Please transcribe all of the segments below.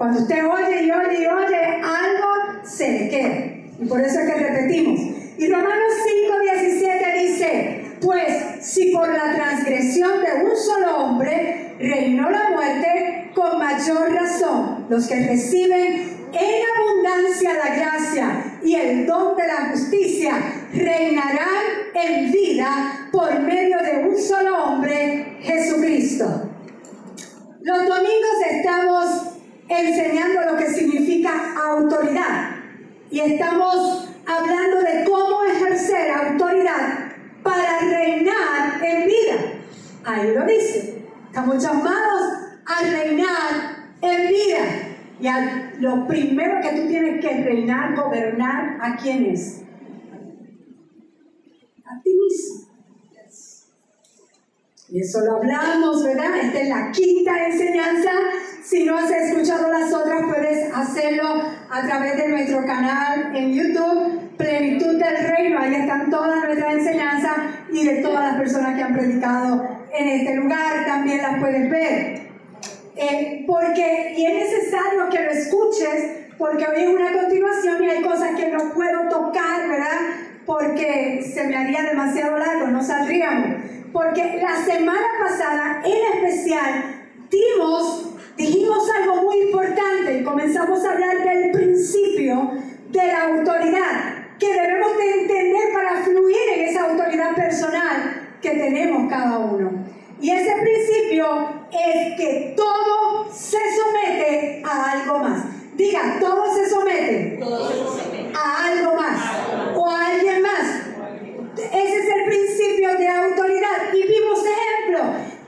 Cuando usted oye y oye y oye, algo se le queda. Y por eso es que repetimos. Y Romanos 5:17 dice, pues si por la transgresión de un solo hombre reinó la muerte, con mayor razón los que reciben en abundancia la gracia y el don de la justicia reinarán en vida por medio de un solo hombre, Jesucristo. Los domingos estamos enseñando lo que significa autoridad. Y estamos hablando de cómo ejercer autoridad para reinar en vida. Ahí lo dice. Estamos llamados a reinar en vida. Y lo primero que tú tienes que reinar, gobernar, ¿a quién es? A ti mismo. Y eso lo hablamos, ¿verdad? Esta es la quinta enseñanza. Si no has escuchado las otras, puedes hacerlo a través de nuestro canal en YouTube, Plenitud del Reino. Ahí están todas nuestras enseñanzas y de todas las personas que han predicado en este lugar. También las puedes ver. Eh, porque, y es necesario que lo escuches, porque hoy es una continuación y hay cosas que no puedo tocar, ¿verdad? Porque se me haría demasiado largo, no saldríamos porque la semana pasada en especial dimos, dijimos algo muy importante y comenzamos a hablar del principio de la autoridad que debemos de entender para fluir en esa autoridad personal que tenemos cada uno. Y ese principio es que todo se somete a algo más. Diga, todo se somete, todo se somete. a algo más o a alguien más. Ese es el principio de autoridad.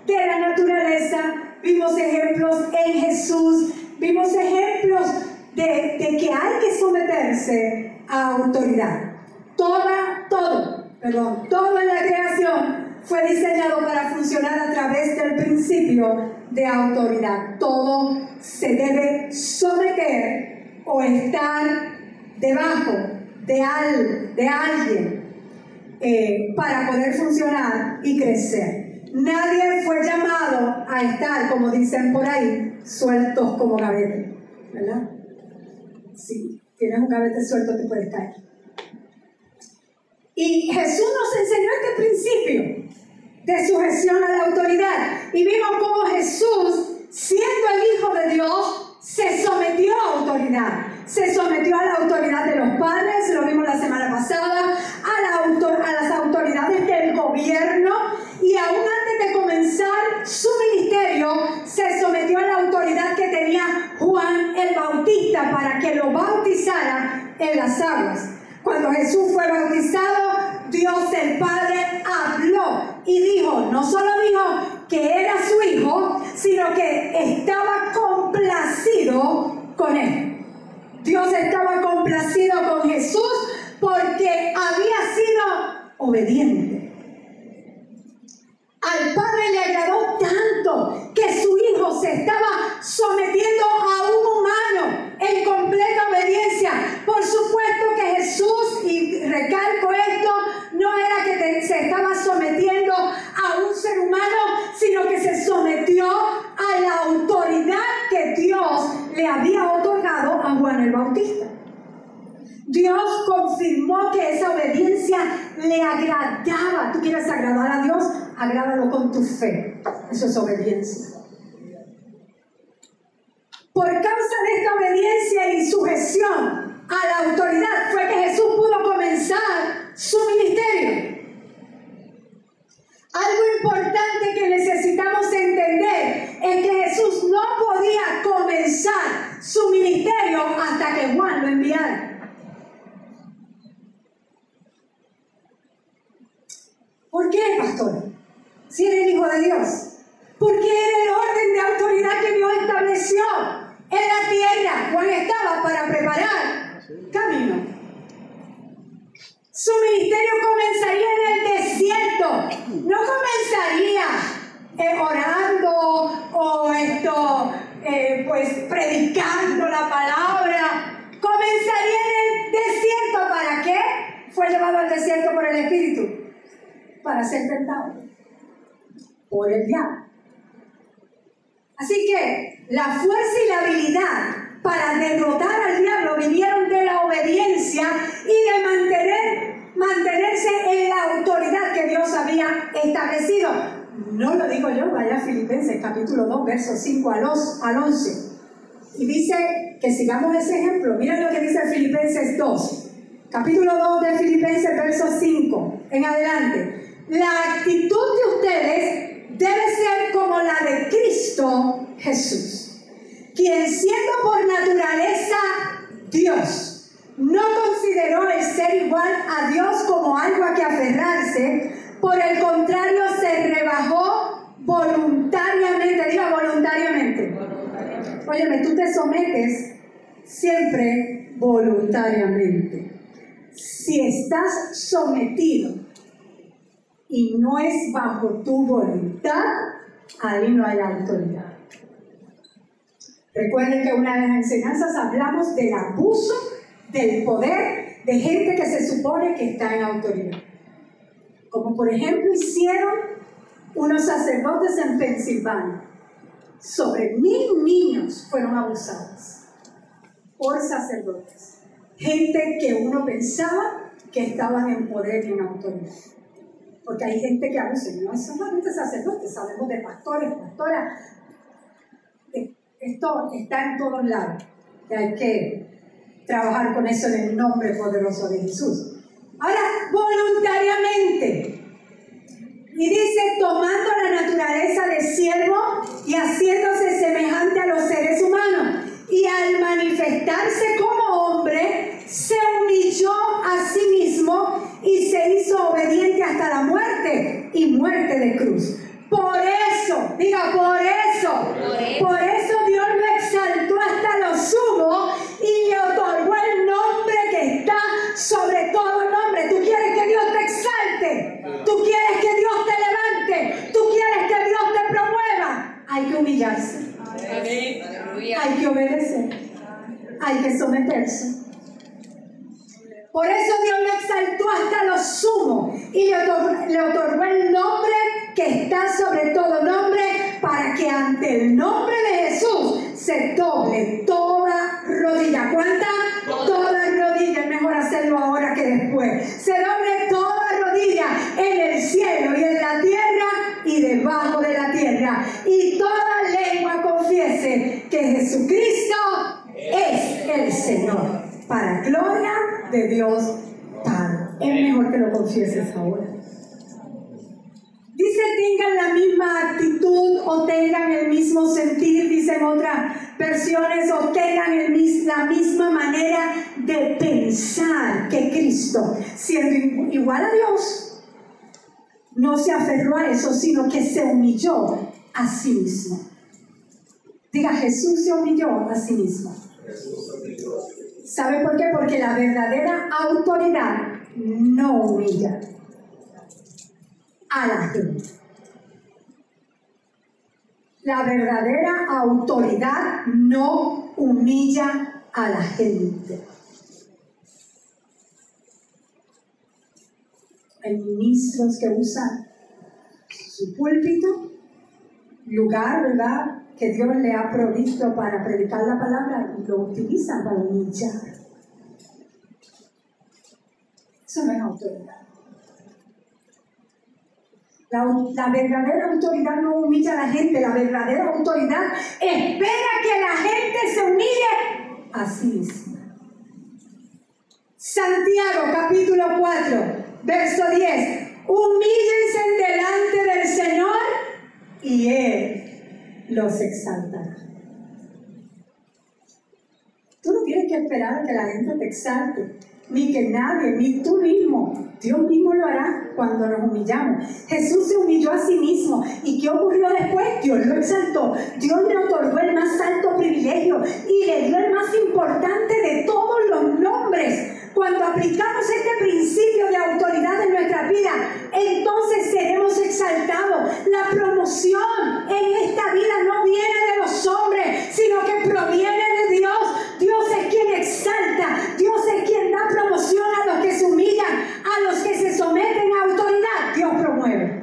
De la naturaleza, vimos ejemplos en Jesús, vimos ejemplos de, que hay que someterse a autoridad. Toda, todo, perdón, la creación fue diseñado para funcionar a través del principio de autoridad. Todo se debe someter o estar debajo de de alguien, eh, para poder funcionar y crecer. Nadie fue llamado a estar, como dicen por ahí, sueltos como gavete, ¿verdad? Si tienes un gavete suelto te puedes caer. Y Jesús nos enseñó este principio de sujeción a la autoridad. Y vimos cómo Jesús, siendo el Hijo de Dios, se sometió a autoridad se sometió a la autoridad de los padres, lo vimos la semana pasada, a, a las autoridades del gobierno y aún antes de comenzar su ministerio se sometió a la autoridad que tenía Juan el Bautista para que lo bautizara en las aguas. Cuando Jesús fue bautizado, Dios el Padre habló y dijo, no solo dijo que era su hijo, sino que estaba complacido con él. Dios estaba complacido con Jesús porque había sido obediente. Al Padre le agradó tanto que su Hijo se estaba sometiendo a un humano en completa obediencia. Por supuesto que Jesús, y recalco esto, no era que se estaba sometiendo a un ser humano, sino que se sometió a la autoridad que Dios le había otorgado a Juan el Bautista. Dios confirmó que esa obediencia le agradaba. ¿Tú quieres agradar a Dios? Agrádalo con tu fe. Eso es obediencia. Por causa de esta obediencia y sujeción a la autoridad fue que Jesús pudo comenzar su ministerio. Algo importante que necesitamos entender es que Jesús no podía comenzar su ministerio hasta que Juan lo enviara. ¿Por qué, pastor? si era el Hijo de Dios? Porque era el orden de autoridad que Dios estableció en la tierra cuando estaba para preparar camino. Su ministerio comenzaría en el desierto, no comenzaría eh, orando o esto, eh, pues predicando la palabra. Comenzaría en el desierto, ¿para qué? Fue llevado al desierto por el Espíritu, para ser tentado. Por el diablo. Así que la fuerza y la habilidad para derrotar al diablo vinieron de la obediencia y de mantener, mantenerse en la autoridad que Dios había establecido. No lo digo yo, vaya Filipenses capítulo 2, versos 5 al 11. Y dice que sigamos ese ejemplo. Miren lo que dice Filipenses 2. Capítulo 2 de Filipenses, verso 5 en adelante. La actitud de ustedes debe ser como la de Cristo Jesús, quien siendo por naturaleza Dios, no consideró el ser igual a Dios como algo a que aferrarse, por el contrario se rebajó voluntariamente, diga voluntariamente. Óyeme, tú te sometes siempre voluntariamente. Si estás sometido y no es bajo tu voluntad, ahí no hay autoridad. Recuerden que una de las enseñanzas hablamos del abuso del poder de gente que se supone que está en autoridad. Como por ejemplo hicieron unos sacerdotes en Pensilvania. Sobre mil niños fueron abusados por sacerdotes. Gente que uno pensaba que estaban en poder y en autoridad porque hay gente que abusa, no es solamente sacerdotes, sabemos de pastores, pastoras. Esto está en todos lados. Y hay que trabajar con eso en el nombre poderoso de Jesús. Ahora, voluntariamente. Y dice, tomando la naturaleza de siervo y haciéndose semejante a los seres humanos. Y al manifestarse como hombre, se humilló a sí mismo y se hizo obediente hasta la muerte y muerte de cruz. Por eso, diga, por eso, por eso, Dios lo exaltó hasta lo sumo y le otorgó el nombre que está sobre todo nombre. Tú quieres que Dios te exalte, tú quieres que Dios te levante, tú quieres que Dios te promueva. Hay que humillarse, hay que obedecer, hay que someterse. Por eso Dios lo exaltó hasta lo sumo y le otorgó, el nombre está sobre todo nombre para que ante el nombre de Jesús se doble toda rodilla. ¿Cuánta? Toda rodilla. Es mejor hacerlo ahora que después. Se doble toda rodilla en el cielo y en la tierra y debajo de la tierra. Y toda lengua confiese que Jesucristo es el Señor para gloria de Dios Padre. Es mejor que lo confieses ahora. Dice tengan la misma actitud o tengan el mismo sentir, dicen otras versiones, o tengan el, la misma manera de pensar que Siendo igual a Dios, no se aferró a eso, sino que se humilló a sí mismo. Diga, Jesús se humilló a sí mismo. Jesús se humilló a sí mismo. ¿Sabe por qué? Porque la verdadera autoridad no humilla a la gente. La verdadera autoridad no humilla a la gente. Hay ministros que usan su púlpito, lugar, ¿verdad? que Dios le ha provisto para predicar la palabra y lo utilizan para humillar. Eso no es autoridad. La, la, verdadera autoridad no humilla a la gente, la verdadera autoridad espera que la gente se humille a sí misma. Santiago capítulo 4, verso 10. Humíllense delante del Señor y Él los exaltará. Tú no tienes que esperar a que la gente te exalte, ni que nadie, ni tú mismo. Dios mismo lo hará cuando nos humillamos. Jesús se humilló a sí mismo. ¿Y qué ocurrió después? Dios lo exaltó. Dios le otorgó el más alto privilegio y le dio el más importante de todos los nombres. Cuando aplicamos este principio de nuestra vida, entonces seremos exaltados. La promoción en esta vida no viene de los hombres, sino que proviene de Dios. Dios es quien exalta, Dios es quien da promoción a los que se humillan, a los que se someten a autoridad. Dios promueve.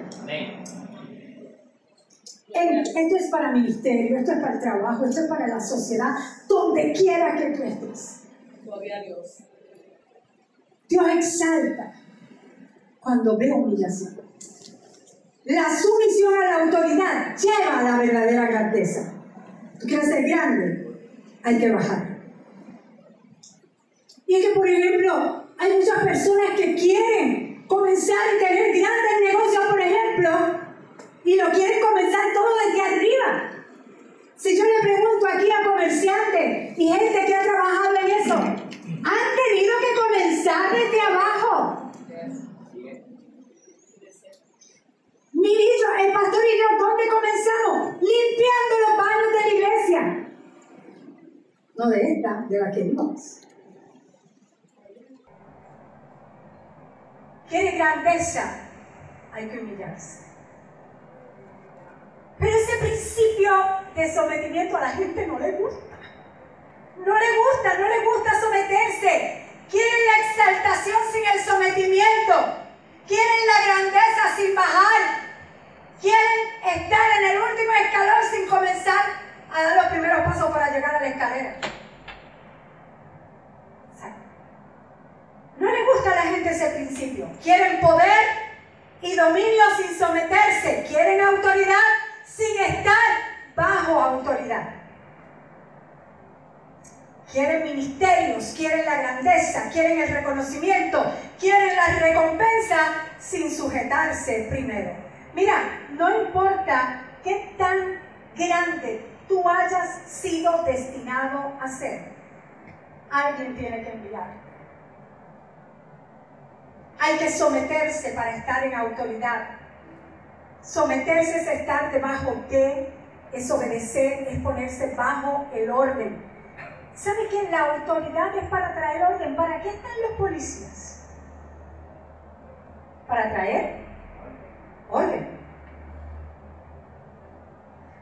Esto es para ministerio, esto es para el trabajo, esto es para la sociedad, donde quiera que tú estés. Dios. Dios exalta cuando ve humillación. La sumisión a la autoridad lleva a la verdadera grandeza. Tú quieres ser grande, hay que bajar. Y es que, por ejemplo, hay muchas personas que quieren comenzar a tener grandes negocios, por ejemplo, y lo quieren comenzar todo desde arriba. Si yo le pregunto aquí a comerciantes y gente que ha trabajado en eso, han tenido que comenzar desde abajo. Mirito, el pastor y yo, ¿dónde comenzamos? Limpiando los baños de la iglesia. No de esta, de la que vimos. ¿Quiere grandeza? Hay que humillarse. Pero ese principio de sometimiento a la gente no le gusta. No le gusta, no le gusta someterse. Quieren la exaltación sin Quieren la grandeza sin bajar. Quieren estar en el último escalón sin comenzar a dar los primeros pasos para llegar a la escalera. No le gusta a la gente ese principio. Quieren poder y dominio sin someterse. Quieren autoridad sin estar bajo autoridad. Quieren ministerios, quieren la grandeza, quieren el reconocimiento, quieren la recompensa sin sujetarse primero. Mira, no importa qué tan grande tú hayas sido destinado a ser, alguien tiene que enviar. Hay que someterse para estar en autoridad. Someterse es estar debajo de, es obedecer, es ponerse bajo el orden. ¿Sabe que la autoridad es para traer orden? ¿Para qué están los policías? Para traer orden.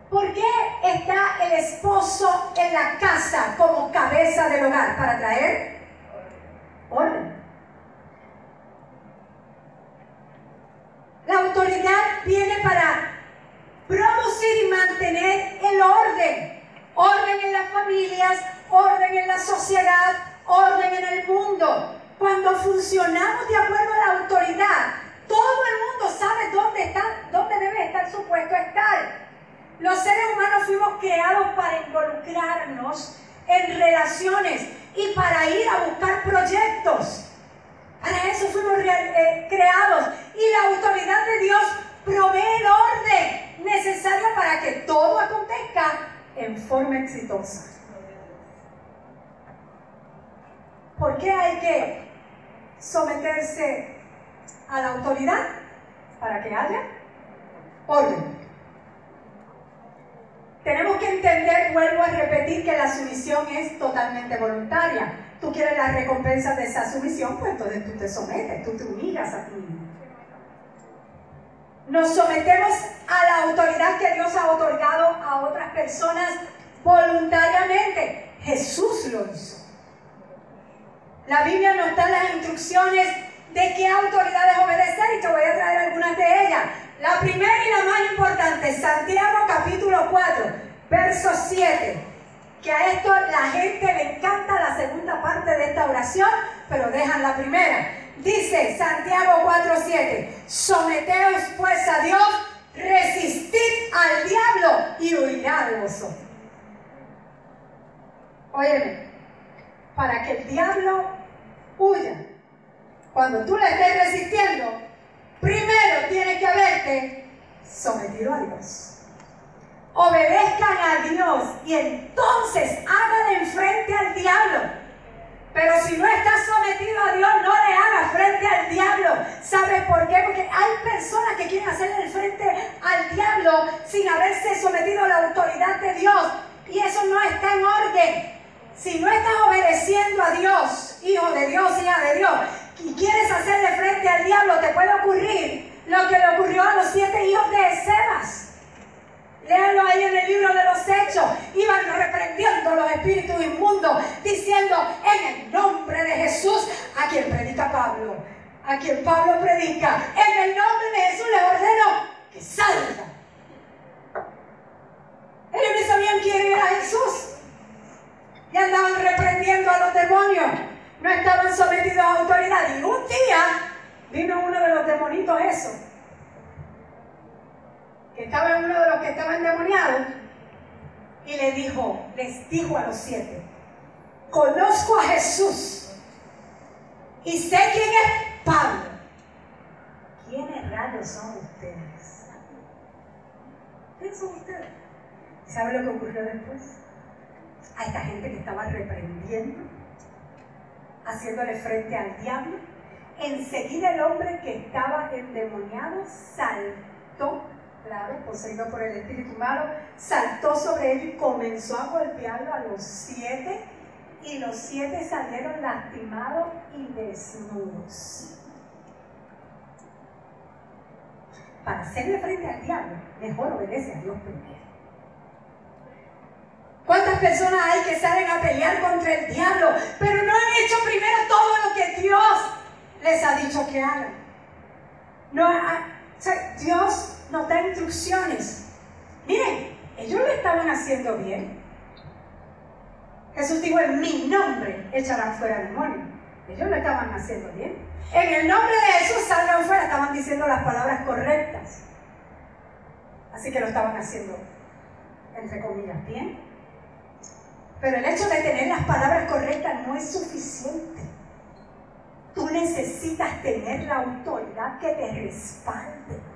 ¿Por qué está el esposo en la casa como cabeza del hogar? Para traer orden. La autoridad viene para producir y mantener el orden. Orden en las familias, orden en la sociedad, orden en el mundo. Cuando funcionamos de acuerdo a la autoridad, todo el mundo sabe dónde está, dónde debe estar su puesto estar. Los seres humanos fuimos creados para involucrarnos en relaciones y para ir a buscar proyectos. Para eso fuimos eh, creados. Y la autoridad de Dios provee el orden necesario para que todo acontezca en forma exitosa. ¿Por qué hay que someterse a la autoridad? Para que haya orden. Tenemos que entender, vuelvo a repetir, que la sumisión es totalmente voluntaria tú quieres las recompensas de esa sumisión, pues entonces tú te sometes, tú te humillas a ti. Nos sometemos a la autoridad que Dios ha otorgado a otras personas voluntariamente. Jesús lo hizo. La Biblia nos da las instrucciones de qué autoridades obedecer y te voy a traer algunas de ellas. La primera y la más importante, Santiago capítulo 4, verso 7 que a esto la gente le encanta la segunda parte de esta oración, pero dejan la primera. Dice Santiago 4:7, someteos pues a Dios, resistid al diablo y huirá de vosotros. Óyeme, para que el diablo huya, cuando tú le estés resistiendo, primero tiene que haberte sometido a Dios obedezcan a Dios y entonces hagan enfrente al diablo. Pero si no estás sometido a Dios, no le hagas frente al diablo. ¿Sabes por qué? Porque hay personas que quieren hacerle frente al diablo sin haberse sometido a la autoridad de Dios. Y eso no está en orden. Si no estás obedeciendo a Dios, hijo de Dios, hija de Dios, y quieres hacerle frente al diablo, te puede ocurrir lo que le ocurrió a los siete hijos de Sebas. Léanlo ahí en el libro de los Iban reprendiendo los espíritus inmundos, diciendo en el nombre de Jesús, a quien predica Pablo, a quien Pablo predica, en el nombre de Jesús les ordeno que salga. Ellos no sabían quién era Jesús. Y andaban reprendiendo a los demonios. No estaban sometidos a autoridad. Y un día vino uno de los demonitos eso que estaba uno de los que estaban endemoniados, y le dijo, les dijo a los siete, conozco a Jesús y sé quién es Pablo. ¿Quiénes rayos son ustedes? ¿Quiénes son ustedes? ¿Sabe lo que ocurrió después? A esta gente que estaba reprendiendo, haciéndole frente al diablo. Enseguida el hombre que estaba endemoniado saltó claro, poseído por el espíritu malo, saltó sobre él y comenzó a golpearlo a los siete, y los siete salieron lastimados y desnudos. Para hacerle frente al diablo, mejor obedece a Dios primero. ¿Cuántas personas hay que salen a pelear contra el diablo, pero no han hecho primero todo lo que Dios les ha dicho que hagan? No, Dios nos da instrucciones. Miren, ellos lo estaban haciendo bien. Jesús dijo, en mi nombre echarán fuera demonios. Ellos lo estaban haciendo bien. En el nombre de Jesús salgan fuera, estaban diciendo las palabras correctas. Así que lo estaban haciendo, entre comillas, bien. Pero el hecho de tener las palabras correctas no es suficiente. Tú necesitas tener la autoridad que te respalde.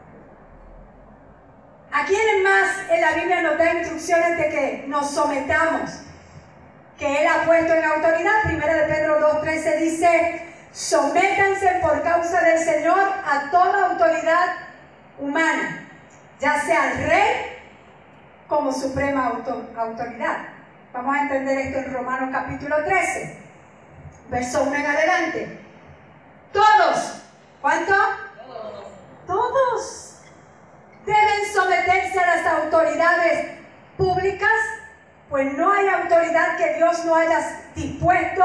¿A quiénes más en la Biblia nos da instrucciones de que nos sometamos? Que Él ha puesto en autoridad. Primera de Pedro 2.13 dice, sométanse por causa del Señor a toda autoridad humana, ya sea el rey como suprema autoridad. Vamos a entender esto en Romanos capítulo 13, verso 1 en adelante. Todos, ¿cuánto? Todos. Todos deben someterse a las autoridades públicas, pues no hay autoridad que Dios no haya dispuesto,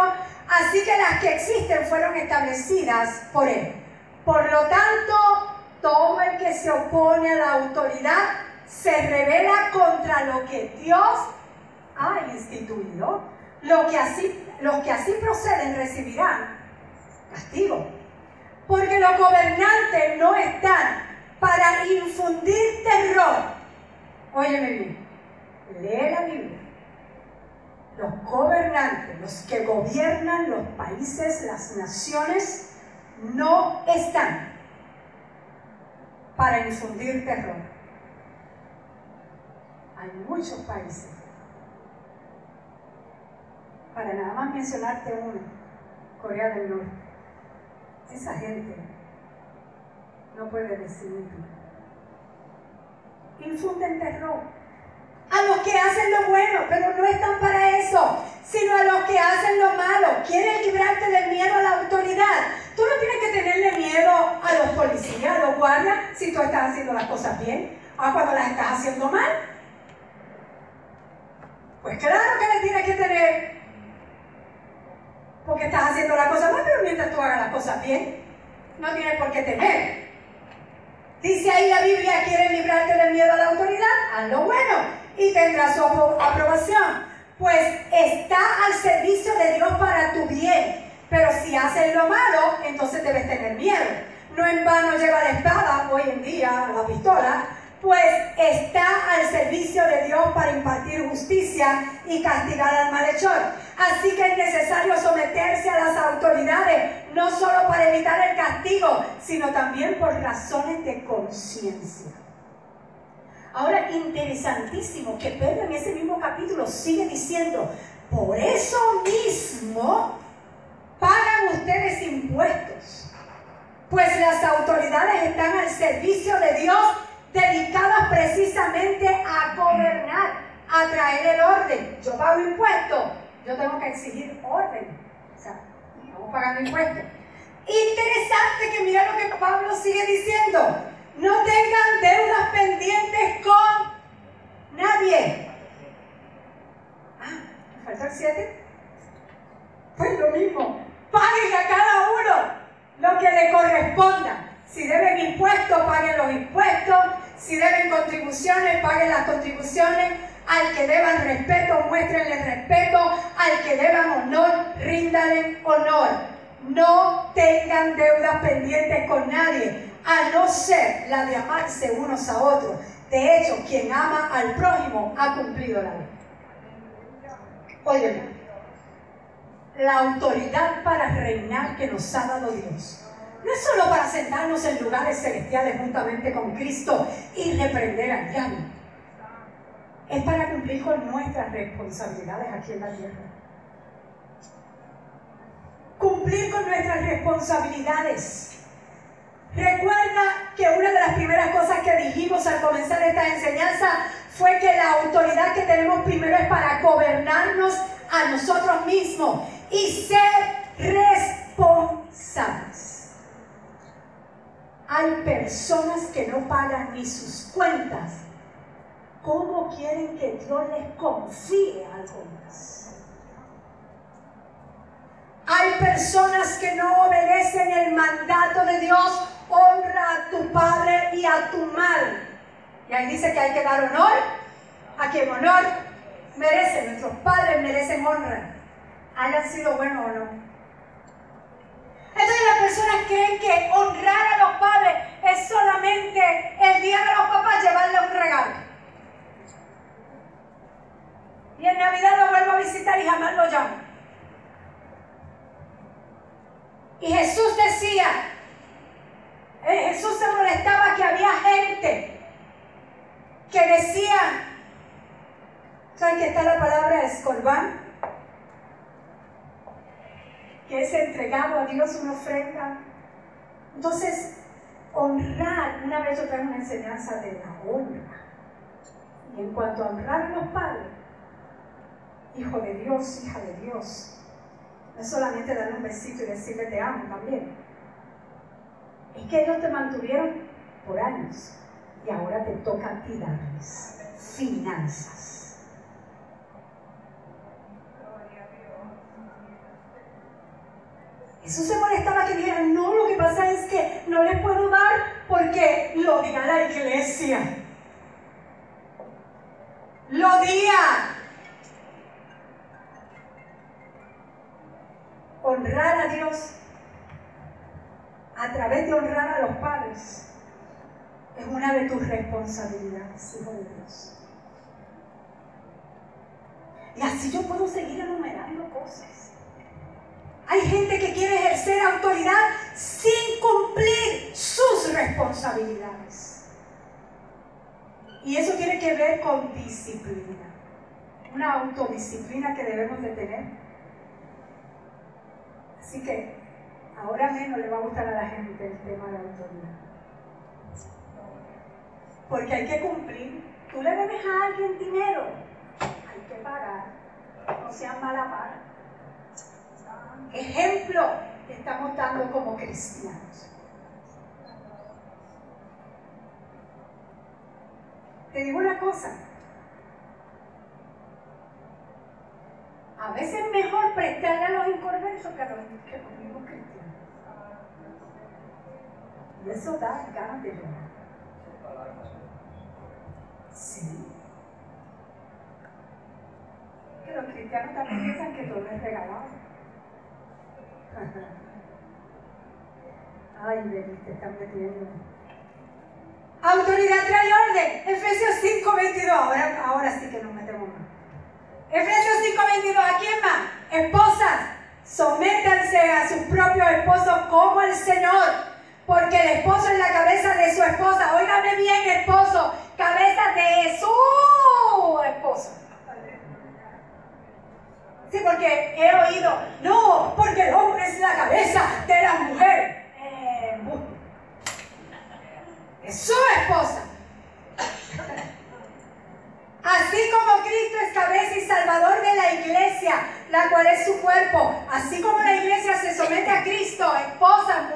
así que las que existen fueron establecidas por Él. Por lo tanto, todo el que se opone a la autoridad se revela contra lo que Dios ha instituido. Lo que así, los que así proceden recibirán castigo. Porque los gobernantes no están para infundir terror. Óyeme bien, lee la Biblia. Los gobernantes, los que gobiernan los países, las naciones, no están para infundir terror. Hay muchos países. Para nada más mencionarte uno, Corea del Norte. Esa gente no puede decir Infunden terror. A los que hacen lo bueno, pero no están para eso, sino a los que hacen lo malo. Quieren librarte del miedo a la autoridad. Tú no tienes que tenerle miedo a los policías, a los guardias, si tú estás haciendo las cosas bien, a cuando las estás haciendo mal. Pues claro que le tienes que tener, porque estás haciendo las cosas mal, pero mientras tú hagas las cosas bien, no tienes por qué temer. Dice ahí la Biblia, ¿quieres librarte del miedo a la autoridad? Haz lo bueno y tendrás su aprobación. Pues está al servicio de Dios para tu bien. Pero si haces lo malo, entonces debes tener miedo. No en vano lleva la espada, hoy en día, la pistola, pues está al servicio de Dios para impartir justicia y castigar al malhechor. Así que es necesario someterse a las autoridades, no solo para evitar el castigo, sino también por razones de conciencia. Ahora, interesantísimo que Pedro en ese mismo capítulo sigue diciendo, por eso mismo pagan ustedes impuestos, pues las autoridades están al servicio de Dios dedicadas precisamente a gobernar, a traer el orden. Yo pago impuestos, yo tengo que exigir orden. O sea, estamos pagando impuestos. Interesante que mira lo que Pablo sigue diciendo. No tengan deudas pendientes con nadie. Ah, ¿me falta el 7? Pues lo mismo. Paguen a cada uno lo que le corresponda. Si deben impuestos, paguen los impuestos. Si deben contribuciones, paguen las contribuciones. Al que deban respeto, muéstrenle respeto. Al que deban honor, ríndale honor. No tengan deudas pendientes con nadie, a no ser la de amarse unos a otros. De hecho, quien ama al prójimo ha cumplido la ley. Óyeme, la autoridad para reinar que nos ha dado Dios no es solo para sentarnos en lugares celestiales juntamente con Cristo y reprender al diablo. Es para cumplir con nuestras responsabilidades aquí en la tierra. Cumplir con nuestras responsabilidades. Recuerda que una de las primeras cosas que dijimos al comenzar esta enseñanza fue que la autoridad que tenemos primero es para gobernarnos a nosotros mismos y ser responsables. Hay personas que no pagan ni sus cuentas. ¿Cómo quieren que Dios les confíe algo más? Hay personas que no obedecen el mandato de Dios. Honra a tu padre y a tu madre. Y ahí dice que hay que dar honor a quien honor merece. Nuestros padres merecen honra. Hayan sido buenos o no. Entonces las personas creen que honrar a los padres es solamente el día de los papás llevarle un regalo. Y en Navidad lo vuelvo a visitar y jamás lo llamo. Y Jesús decía, eh, Jesús se molestaba que había gente que decía, ¿saben qué está la palabra escorbán? que es entregado a Dios una ofrenda. Entonces, honrar, una vez yo traigo una enseñanza de la honra. Y en cuanto a honrar a los padres, hijo de Dios, hija de Dios, no es solamente darle un besito y decirle te amo también. Es que ellos te mantuvieron por años y ahora te toca a ti darles finanzas Jesús se molestaba que dijeran, no, lo que pasa es que no les puedo dar porque lo diga la iglesia. Lo diga. Honrar a Dios a través de honrar a los padres es una de tus responsabilidades, hijo de Dios. Y así yo puedo seguir enumerando cosas. Hay gente que quiere ejercer autoridad sin cumplir sus responsabilidades. Y eso tiene que ver con disciplina. Una autodisciplina que debemos de tener. Así que ahora menos le va a gustar a la gente el tema de la autoridad. Porque hay que cumplir. Tú le debes a alguien dinero. Hay que pagar. No sean mala paga ejemplo que estamos dando como cristianos. Te digo una cosa. A veces es mejor prestarle a los inconversos que a los, mismos cristianos. Y eso da de llorar. Sí. Que los cristianos también piensan que todo es regalado. Ay, Beli, te están metiendo. Autoridad trae orden. Efesios 5:22. Ahora, ahora sí que nos metemos más. Efesios 5:22. ¿A quién más? Esposas, sométanse a sus propios esposos como el Señor. Porque el esposo es la cabeza de su esposa. Óigame bien, esposo. Cabeza de su esposa. Sí, porque he oído, no, porque el hombre es la cabeza de la mujer. Eh, es su esposa. Así como Cristo es cabeza y salvador de la iglesia, la cual es su cuerpo, así como la iglesia se somete a Cristo, esposa,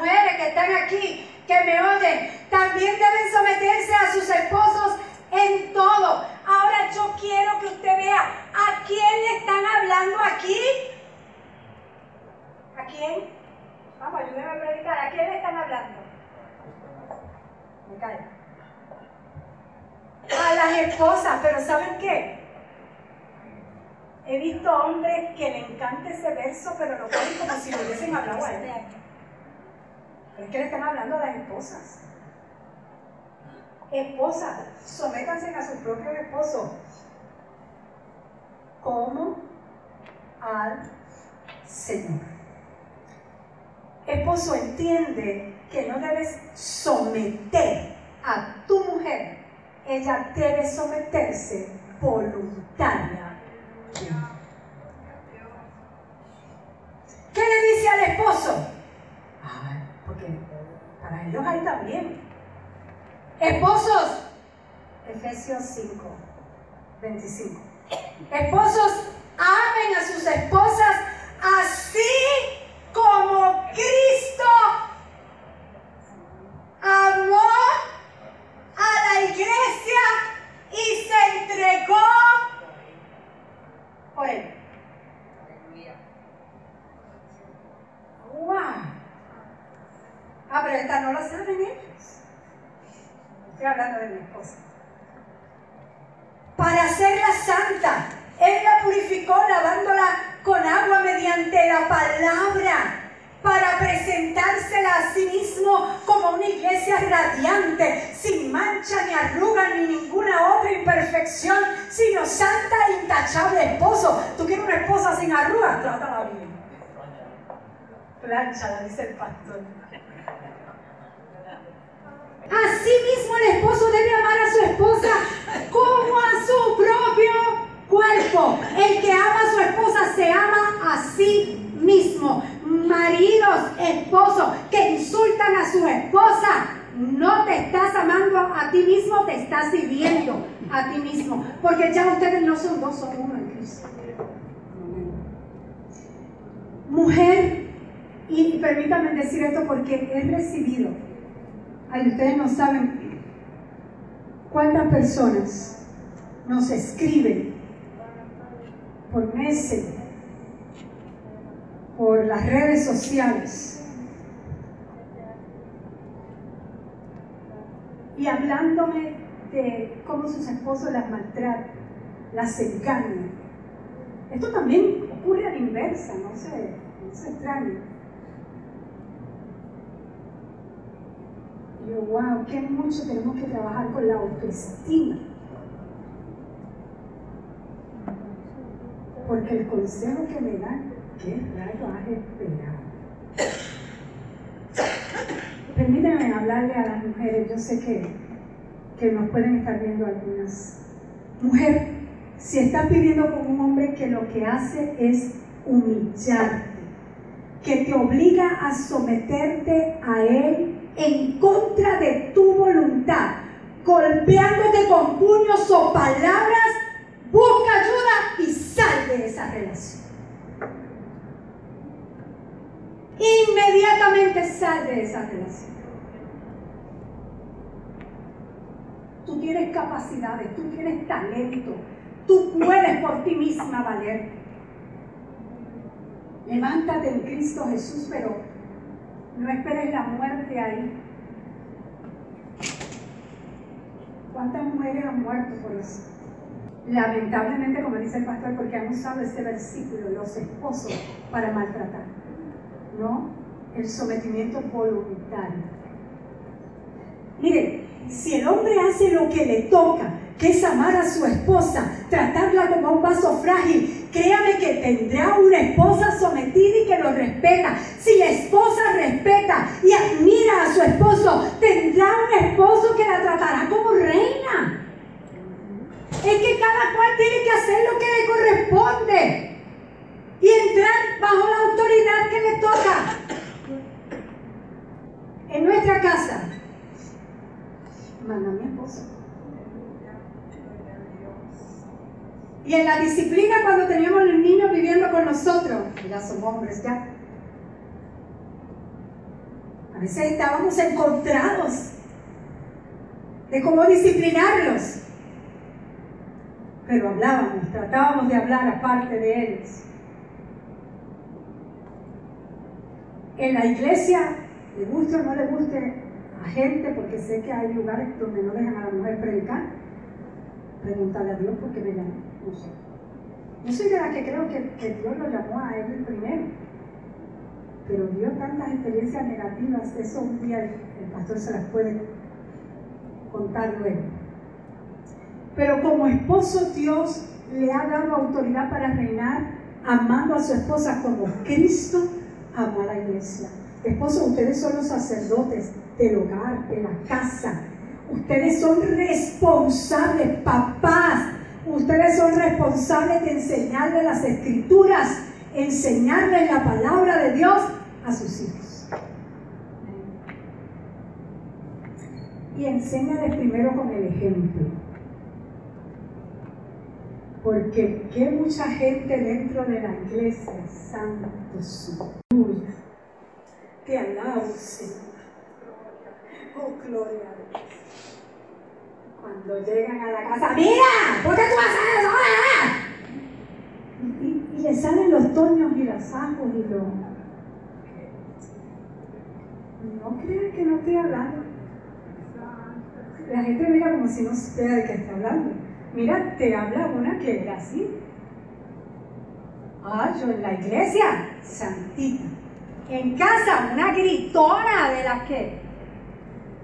aquí, que me oyen, también deben someterse a sus esposos en todo. Ahora yo quiero que usted vea a quién le están hablando aquí. ¿A quién? Vamos, ayúdenme a predicar. ¿A quién le están hablando? Me cae. A las esposas, pero ¿saben qué? He visto hombres que le encanta ese verso, pero lo ponen como si lo hubiesen hablado a él. Pero es que le están hablando a las esposas. Esposas, sométanse a su propio esposo. Como al Señor. Esposo, entiende que no debes someter a tu mujer. Ella debe someterse voluntariamente. ¿Qué le dice al esposo? Ah, para ellos ahí también. Esposos, Efesios 5, 25. Esposos, amen a sus esposas así como Cristo amó a la iglesia y se entregó por él. ¡Wow! Ah, pero esta no lo saben ellos. Estoy hablando de mi esposa. Para hacerla santa, Él la purificó lavándola con agua mediante la palabra para presentársela a sí mismo como una iglesia radiante, sin mancha ni arruga ni ninguna otra imperfección, sino santa e intachable esposo. ¿Tú quieres una esposa sin arrugas? Trátala bien. Plancha, dice el pastor. Asimismo el esposo debe amar a su esposa como a su propio cuerpo. El que ama a su esposa se ama a sí mismo. Maridos, esposos que insultan a su esposa, no te estás amando a ti mismo, te a ti mismo. Porque ya ustedes no son dos, son uno en Cristo. Mujer, y permítanme decir esto porque he recibido, ay, ustedes no saben cuántas personas nos escriben por meses por las redes sociales y hablándome de cómo sus esposos las maltratan, las engañan. Esto también ocurre a la inversa, no se, no se extraña. Yo, wow, qué mucho tenemos que trabajar con la autoestima. Porque el consejo que me dan ¿Qué rayo has esperado? Permítanme hablarle a las mujeres, yo sé que, que nos pueden estar viendo algunas. Mujer, si estás viviendo con un hombre que lo que hace es humillarte, que te obliga a someterte a él en contra de tu voluntad, golpeándote con puños o palabras, busca ayuda y sal de esa relación. inmediatamente sal de esa relación. Tú tienes capacidades, tú tienes talento, tú puedes por ti misma valer. Levántate en Cristo Jesús, pero no esperes la muerte ahí. ¿Cuántas mujeres han muerto por eso? Lamentablemente, como dice el pastor, porque han usado ese versículo, los esposos, para maltratar. ¿no? El sometimiento voluntario. Mire, si el hombre hace lo que le toca, que es amar a su esposa, tratarla como un vaso frágil, créame que tendrá una esposa sometida y que lo respeta. Si la esposa respeta y admira a su esposo, tendrá un esposo que la tratará como reina. Es que cada cual tiene que hacer lo que le corresponde y entrar bajo la autoridad que le toca. En nuestra casa, manda mi esposo. Y en la disciplina cuando teníamos los niños viviendo con nosotros, ya son hombres ya. A veces estábamos encontrados de cómo disciplinarlos. Pero hablábamos, tratábamos de hablar aparte de ellos. En la iglesia, le guste o no le guste a gente, porque sé que hay lugares donde no dejan a la mujer predicar, preguntarle a Dios por qué me llamó. No sé. Yo soy de la que creo que, Dios lo llamó a él primero. Pero dio tantas experiencias negativas, eso un día el pastor se las puede contar luego. Pero como esposo Dios le ha dado autoridad para reinar, amando a su esposa como Cristo amó a la iglesia. Esposos, ustedes son los sacerdotes del hogar, de la casa. Ustedes son responsables, papás. Ustedes son responsables de enseñarle las escrituras, enseñarle la palabra de Dios a sus hijos. Y enséñales primero con el ejemplo. Porque qué mucha gente dentro de la iglesia, santo suyo, Señor. Oh, gloria a Dios. Cuando llegan a la casa, mira, ¿por qué tú haces eso? ¡Ah! Y, y, le salen los toños y las ajos y lo... No crean que no estoy hablando. La gente mira como si no supiera de qué está hablando. Mira, te habla una que era así. Ah, yo en la iglesia, santita. En casa, una gritona de las que.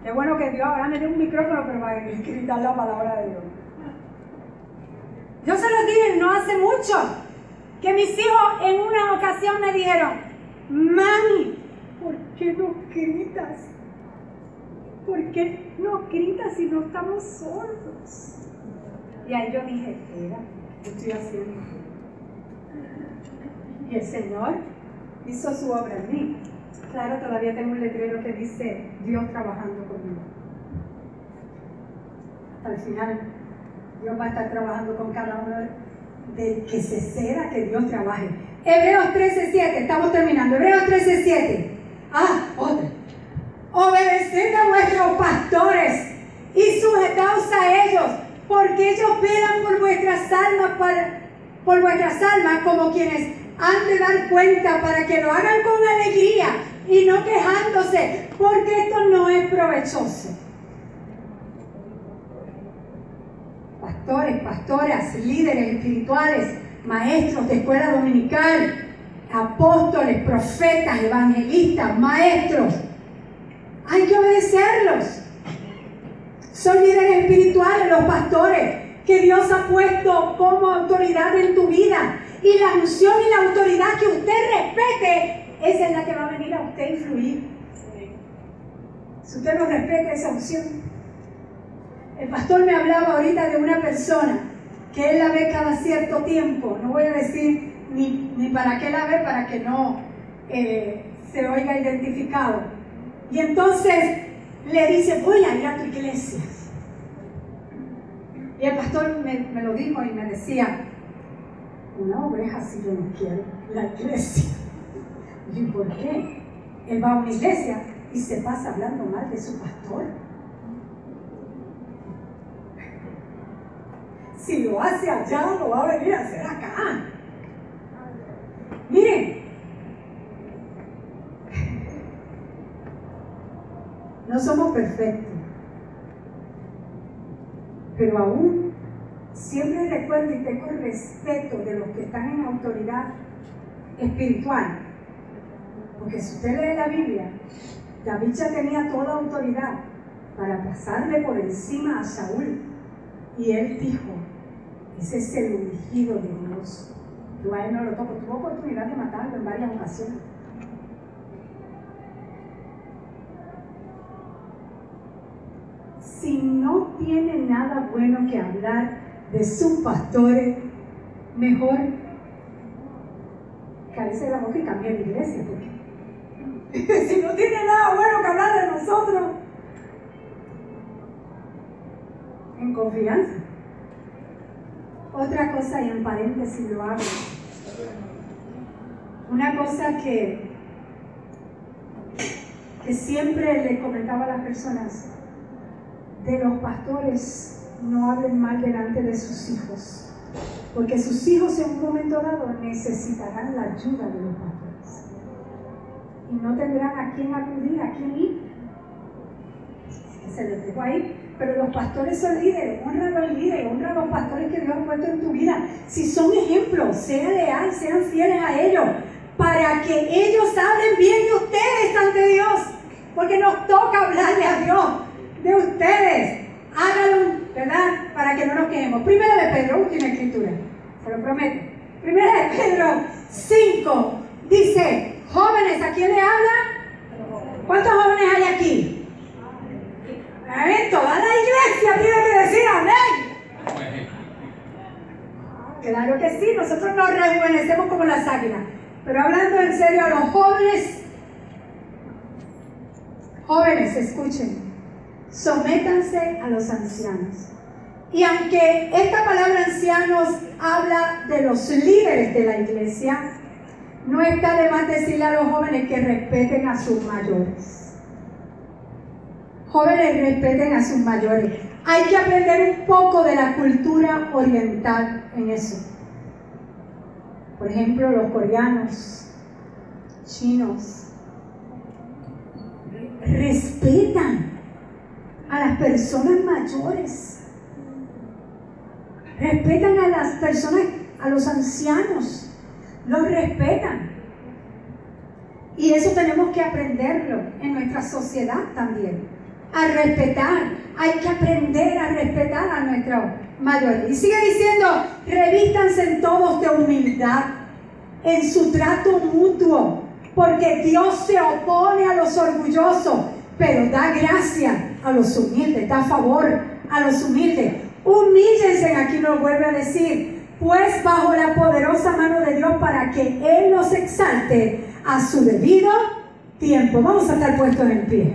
Qué bueno que Dios ahora me dio un micrófono, para gritar la palabra de Dios. Yo se lo dije no hace mucho, que mis hijos en una ocasión me dijeron, mami, ¿por qué no gritas? ¿Por qué no gritas si no estamos sordos? Y ahí yo dije, espera, ¿qué estoy haciendo? Y el Señor hizo su obra en mí. Claro, todavía tengo un letrero que dice Dios trabajando conmigo. Hasta el final, Dios va a estar trabajando con cada uno del que se ceda que Dios trabaje. Hebreos 13:7, estamos terminando. Hebreos 13:7. Ah, otra. Obedeced a vuestros pastores y sujetaos a ellos, porque ellos velan por vuestras almas, para, por vuestras almas como quienes han de dar cuenta para que lo hagan con alegría y no quejándose, porque esto no es provechoso. Pastores, pastoras, líderes espirituales, maestros de escuela dominical, apóstoles, profetas, evangelistas, maestros. Hay que obedecerlos. Son líderes espirituales los pastores que Dios ha puesto como autoridad en tu vida. Y la unción y la autoridad que usted respete, esa es la que va a venir a usted a influir. Si usted no respeta esa unción. El pastor me hablaba ahorita de una persona que él la ve cada cierto tiempo. No voy a decir ni, ni para qué la ve, para que no eh, se oiga identificado. Y entonces le dice, voy a ir a tu iglesia. Y el pastor me, me lo dijo y me decía, una oveja si yo no quiero la iglesia. ¿Y por qué? Él va a una iglesia y se pasa hablando mal de su pastor. Si lo hace allá, lo va a venir a hacer acá. Miren, no somos perfectos, pero aún siempre recuerdo y tengo respeto de los que están en autoridad espiritual. Porque si usted lee la Biblia, David ya tenía toda autoridad para pasarle por encima a Saúl. Y él dijo, ese es el ungido de Dios. Yo a él no lo toco. Tuvo oportunidad de matarlo en varias ocasiones. Si no tiene nada bueno que hablar de sus pastores, mejor cabece la boca y cambie de iglesia. Porque si no tiene nada bueno que hablar de nosotros, en confianza. Otra cosa, y en paréntesis lo hago. Una cosa que, que siempre le comentaba a las personas, de los pastores no hablen mal delante de sus hijos, porque sus hijos en un momento dado necesitarán la ayuda de los pastores y no tendrán a quién acudir, a quién ir. Se les dejo ahí. Pero los pastores son líderes, honra a los líderes, honra a los pastores que Dios ha puesto en tu vida. Si son ejemplos, sean leal, sean fieles a ellos, para que ellos hablen bien de ustedes ante Dios. Porque nos toca hablarle a Dios de ustedes. Háganlo, ¿verdad? Para que no nos quejemos. Primera de Pedro, última escritura, se lo prometo. Primera de Pedro 5 dice, jóvenes, ¿a quién le habla? ¿Cuántos jóvenes hay aquí? Toda la iglesia tiene que decir amén. Claro que sí, nosotros nos rejuvenecemos como las águilas. Pero hablando en serio a los jóvenes, jóvenes, escuchen, sométanse a los ancianos. Y aunque esta palabra ancianos habla de los líderes de la iglesia, no está de más decirle a los jóvenes que respeten a sus mayores. Jóvenes, respeten a sus mayores. Hay que aprender un poco de la cultura oriental en eso. Por ejemplo, los coreanos, chinos, respetan a las personas mayores. Respetan a las personas, a los ancianos. Los respetan. Y eso tenemos que aprenderlo en nuestra sociedad también a respetar. Hay que aprender a respetar a nuestros mayores. Y sigue diciendo, revístanse en todos de humildad, en su trato mutuo, porque Dios se opone a los orgullosos, pero da gracia a los humildes, da favor a los humildes. Humíllense, aquí nos vuelve a decir, pues bajo la poderosa mano de Dios para que Él los exalte a su debido tiempo. Vamos a estar puestos en pie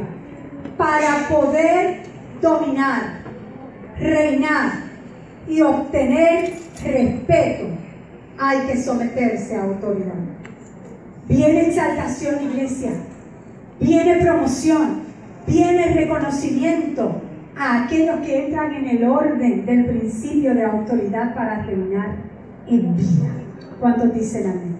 para poder dominar, reinar y obtener respeto, hay que someterse a autoridad. Viene exaltación, iglesia. Viene promoción. Viene reconocimiento a aquellos que entran en el orden del principio de autoridad para reinar en vida. ¿Cuántos dicen amén?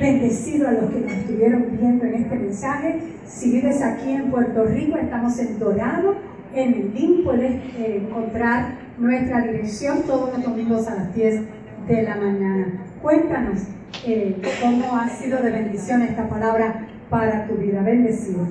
Bendecido a los que nos estuvieron viendo en este mensaje. Si vives aquí en Puerto Rico, estamos en Dorado. En el link puedes eh, encontrar nuestra dirección todos los domingos a las 10 de la mañana. Cuéntanos eh, cómo ha sido de bendición esta palabra para tu vida. Bendecido.